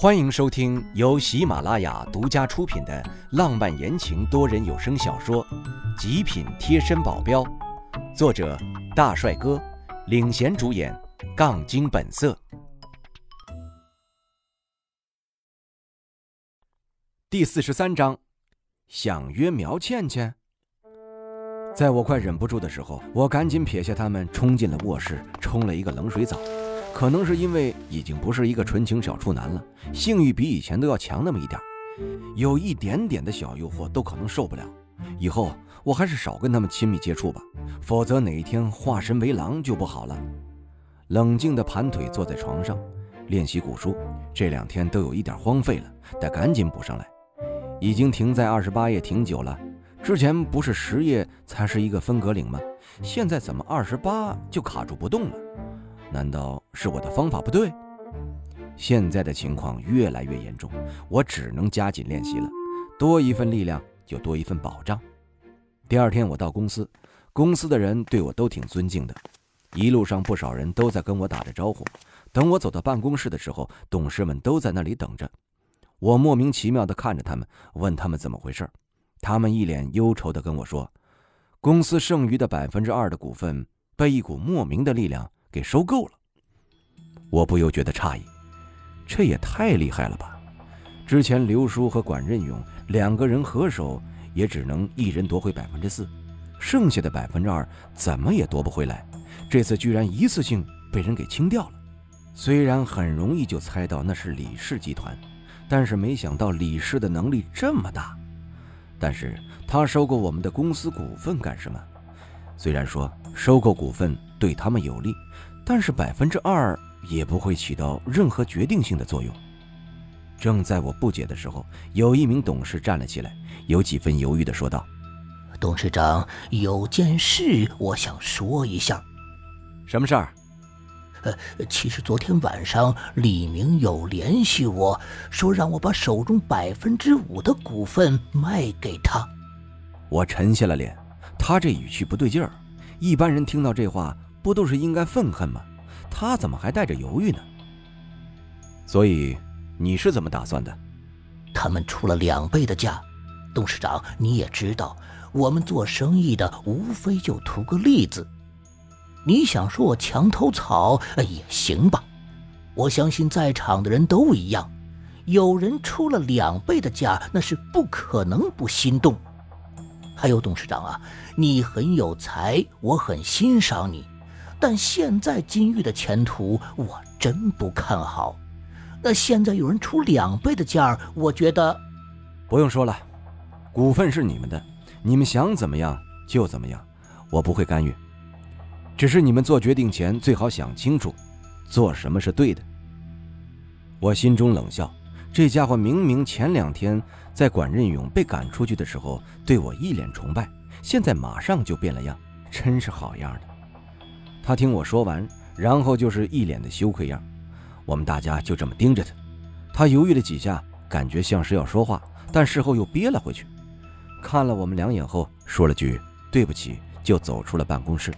欢迎收听由喜马拉雅独家出品的浪漫言情多人有声小说《极品贴身保镖》，作者大帅哥领衔主演，杠精本色。第四十三章，想约苗倩倩。在我快忍不住的时候，我赶紧撇下他们，冲进了卧室，冲了一个冷水澡。可能是因为已经不是一个纯情小处男了，性欲比以前都要强那么一点有一点点的小诱惑都可能受不了。以后我还是少跟他们亲密接触吧，否则哪一天化身为狼就不好了。冷静的盘腿坐在床上，练习古书。这两天都有一点荒废了，得赶紧补上来。已经停在二十八页挺久了，之前不是十页才是一个分隔岭吗？现在怎么二十八就卡住不动了？难道是我的方法不对？现在的情况越来越严重，我只能加紧练习了。多一份力量就多一份保障。第二天我到公司，公司的人对我都挺尊敬的，一路上不少人都在跟我打着招呼。等我走到办公室的时候，董事们都在那里等着。我莫名其妙地看着他们，问他们怎么回事。他们一脸忧愁地跟我说：“公司剩余的百分之二的股份被一股莫名的力量。”给收购了，我不由觉得诧异，这也太厉害了吧！之前刘叔和管任勇两个人合手，也只能一人夺回百分之四，剩下的百分之二怎么也夺不回来。这次居然一次性被人给清掉了。虽然很容易就猜到那是李氏集团，但是没想到李氏的能力这么大。但是他收购我们的公司股份干什么？虽然说收购股份对他们有利。但是百分之二也不会起到任何决定性的作用。正在我不解的时候，有一名董事站了起来，有几分犹豫的说道：“董事长，有件事我想说一下。什么事儿？呃，其实昨天晚上李明有联系我说让我把手中百分之五的股份卖给他。我沉下了脸，他这语气不对劲儿。一般人听到这话。不都是应该愤恨吗？他怎么还带着犹豫呢？所以你是怎么打算的？他们出了两倍的价，董事长你也知道，我们做生意的无非就图个利字。你想说我墙头草也行吧？我相信在场的人都一样，有人出了两倍的价，那是不可能不心动。还有董事长啊，你很有才，我很欣赏你。但现在金玉的前途我真不看好。那现在有人出两倍的价我觉得不用说了，股份是你们的，你们想怎么样就怎么样，我不会干预。只是你们做决定前最好想清楚，做什么是对的。我心中冷笑，这家伙明明前两天在管任勇被赶出去的时候对我一脸崇拜，现在马上就变了样，真是好样的。他听我说完，然后就是一脸的羞愧样。我们大家就这么盯着他。他犹豫了几下，感觉像是要说话，但事后又憋了回去。看了我们两眼后，说了句“对不起”，就走出了办公室。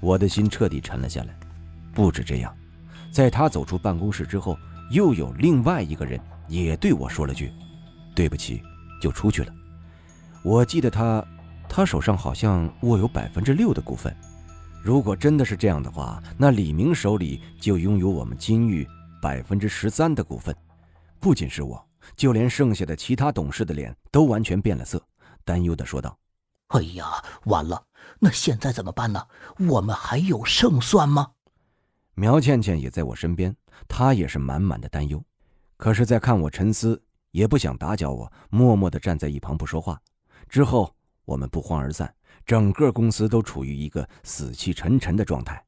我的心彻底沉了下来。不止这样，在他走出办公室之后，又有另外一个人也对我说了句“对不起”，就出去了。我记得他，他手上好像握有百分之六的股份。如果真的是这样的话，那李明手里就拥有我们金玉百分之十三的股份。不仅是我，就连剩下的其他董事的脸都完全变了色，担忧的说道：“哎呀，完了！那现在怎么办呢？我们还有胜算吗？”苗倩倩也在我身边，她也是满满的担忧。可是，在看我沉思，也不想打搅我，默默的站在一旁不说话。之后，我们不欢而散。整个公司都处于一个死气沉沉的状态，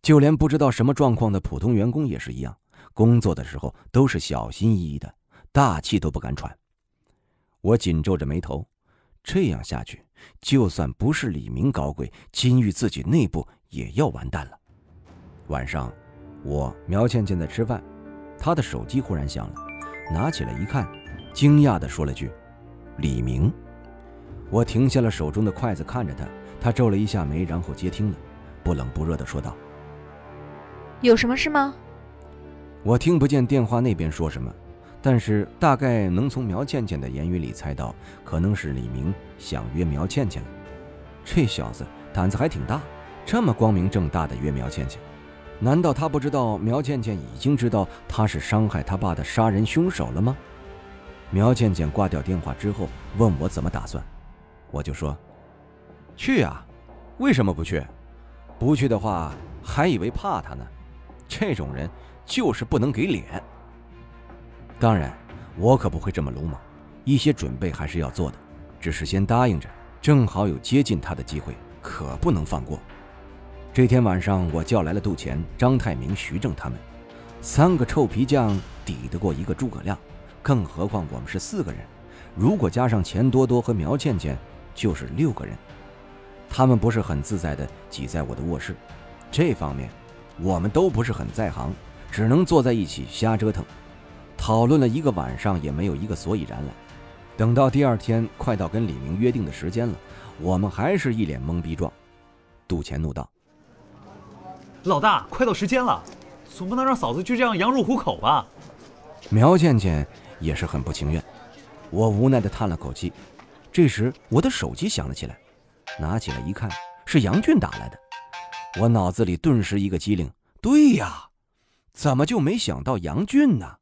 就连不知道什么状况的普通员工也是一样，工作的时候都是小心翼翼的，大气都不敢喘。我紧皱着眉头，这样下去，就算不是李明搞鬼，金玉自己内部也要完蛋了。晚上，我苗倩倩在吃饭，她的手机忽然响了，拿起来一看，惊讶的说了句：“李明。”我停下了手中的筷子，看着他，他皱了一下眉，然后接听了，不冷不热地说道：“有什么事吗？”我听不见电话那边说什么，但是大概能从苗倩倩的言语里猜到，可能是李明想约苗倩倩了。这小子胆子还挺大，这么光明正大的约苗倩倩，难道他不知道苗倩倩已经知道他是伤害他爸的杀人凶手了吗？苗倩倩挂掉电话之后问我怎么打算，我就说：“去啊，为什么不去？不去的话还以为怕他呢。这种人就是不能给脸。当然，我可不会这么鲁莽，一些准备还是要做的，只是先答应着，正好有接近他的机会，可不能放过。这天晚上，我叫来了杜钱、张太明、徐正他们，三个臭皮匠抵得过一个诸葛亮。”更何况我们是四个人，如果加上钱多多和苗倩倩，就是六个人。他们不是很自在的挤在我的卧室，这方面我们都不是很在行，只能坐在一起瞎折腾，讨论了一个晚上也没有一个所以然来。等到第二天快到跟李明约定的时间了，我们还是一脸懵逼状。杜钱怒道：“老大，快到时间了，总不能让嫂子就这样羊入虎口吧？”苗倩倩。也是很不情愿，我无奈地叹了口气。这时，我的手机响了起来，拿起来一看，是杨俊打来的。我脑子里顿时一个机灵，对呀，怎么就没想到杨俊呢？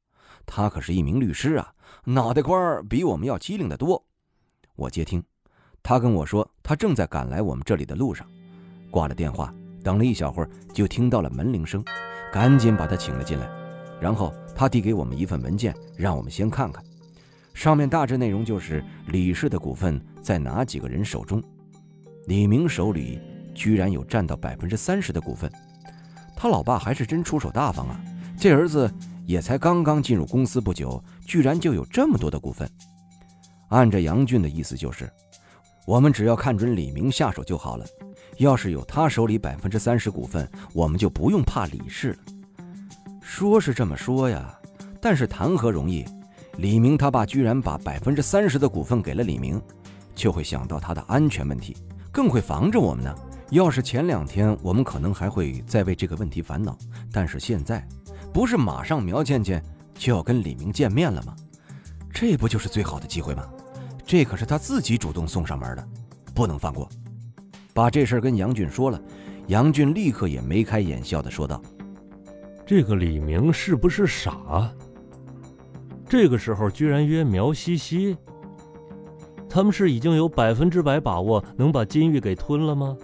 他可是一名律师啊，脑袋瓜比我们要机灵得多。我接听，他跟我说他正在赶来我们这里的路上。挂了电话，等了一小会儿，就听到了门铃声，赶紧把他请了进来，然后。他递给我们一份文件，让我们先看看。上面大致内容就是李氏的股份在哪几个人手中。李明手里居然有占到百分之三十的股份，他老爸还是真出手大方啊！这儿子也才刚刚进入公司不久，居然就有这么多的股份。按着杨俊的意思就是，我们只要看准李明下手就好了。要是有他手里百分之三十股份，我们就不用怕李氏了。说是这么说呀，但是谈何容易？李明他爸居然把百分之三十的股份给了李明，就会想到他的安全问题，更会防着我们呢。要是前两天，我们可能还会再为这个问题烦恼，但是现在，不是马上苗倩倩就要跟李明见面了吗？这不就是最好的机会吗？这可是他自己主动送上门的，不能放过。把这事儿跟杨俊说了，杨俊立刻也眉开眼笑的说道。这个李明是不是傻？这个时候居然约苗西西，他们是已经有百分之百把握能把金玉给吞了吗？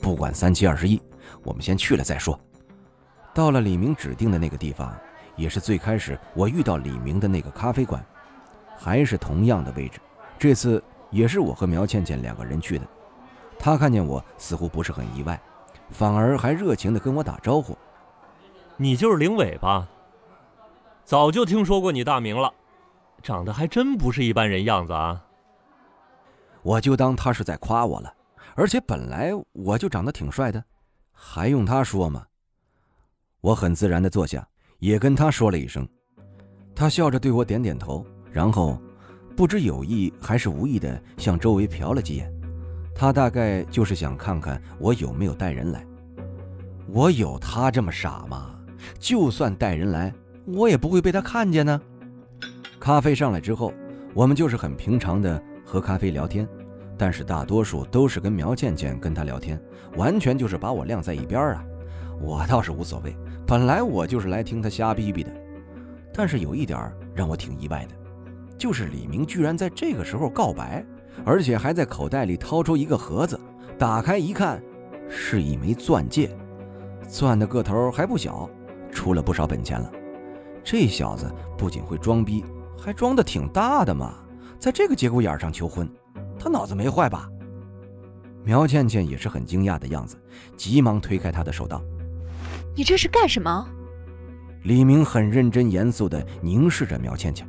不管三七二十一，我们先去了再说。到了李明指定的那个地方，也是最开始我遇到李明的那个咖啡馆，还是同样的位置。这次也是我和苗倩倩两个人去的。他看见我似乎不是很意外，反而还热情的跟我打招呼。你就是林伟吧？早就听说过你大名了，长得还真不是一般人样子啊！我就当他是在夸我了，而且本来我就长得挺帅的，还用他说吗？我很自然的坐下，也跟他说了一声，他笑着对我点点头，然后不知有意还是无意的向周围瞟了几眼，他大概就是想看看我有没有带人来。我有他这么傻吗？就算带人来，我也不会被他看见呢。咖啡上来之后，我们就是很平常的喝咖啡聊天，但是大多数都是跟苗倩倩跟她聊天，完全就是把我晾在一边啊。我倒是无所谓，本来我就是来听他瞎逼逼的。但是有一点让我挺意外的，就是李明居然在这个时候告白，而且还在口袋里掏出一个盒子，打开一看，是一枚钻戒，钻的个头还不小。出了不少本钱了，这小子不仅会装逼，还装的挺大的嘛！在这个节骨眼上求婚，他脑子没坏吧？苗倩倩也是很惊讶的样子，急忙推开他的手道：“你这是干什么？”李明很认真严肃的凝视着苗倩倩：“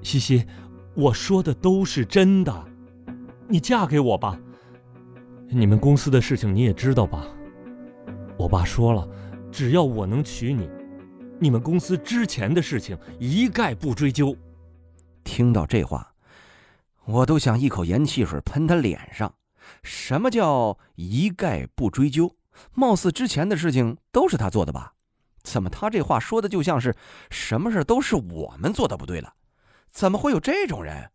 西西，我说的都是真的，你嫁给我吧。你们公司的事情你也知道吧？我爸说了，只要我能娶你。”你们公司之前的事情一概不追究。听到这话，我都想一口盐汽水喷他脸上。什么叫一概不追究？貌似之前的事情都是他做的吧？怎么他这话说的就像是什么事都是我们做的不对了？怎么会有这种人？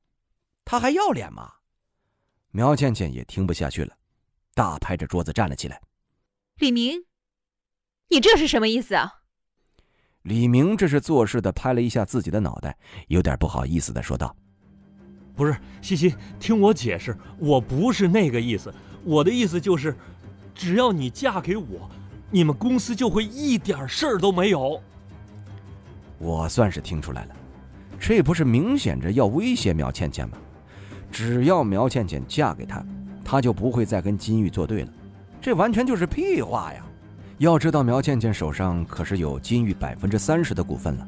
他还要脸吗？苗倩倩也听不下去了，大拍着桌子站了起来。李明，你这是什么意思啊？李明这是做事的拍了一下自己的脑袋，有点不好意思的说道：“不是，西西，听我解释，我不是那个意思。我的意思就是，只要你嫁给我，你们公司就会一点事儿都没有。”我算是听出来了，这不是明显着要威胁苗倩倩吗？只要苗倩倩嫁给他，他就不会再跟金玉作对了。这完全就是屁话呀！要知道，苗倩倩手上可是有金玉百分之三十的股份了，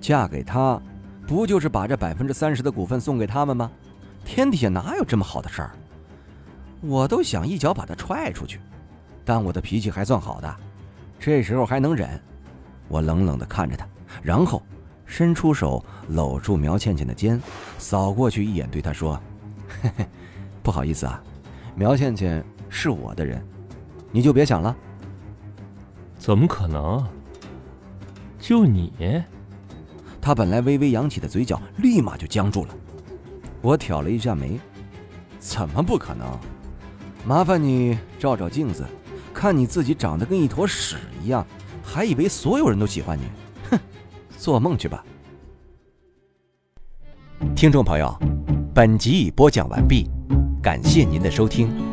嫁给他，不就是把这百分之三十的股份送给他们吗？天底下哪有这么好的事儿？我都想一脚把他踹出去，但我的脾气还算好的，这时候还能忍。我冷冷地看着他，然后伸出手搂住苗倩倩的肩，扫过去一眼，对她说：“嘿嘿，不好意思啊，苗倩倩是我的人，你就别想了。”怎么可能？就你？他本来微微扬起的嘴角立马就僵住了。我挑了一下眉：“怎么不可能？麻烦你照照镜子，看你自己长得跟一坨屎一样，还以为所有人都喜欢你？哼，做梦去吧！”听众朋友，本集已播讲完毕，感谢您的收听。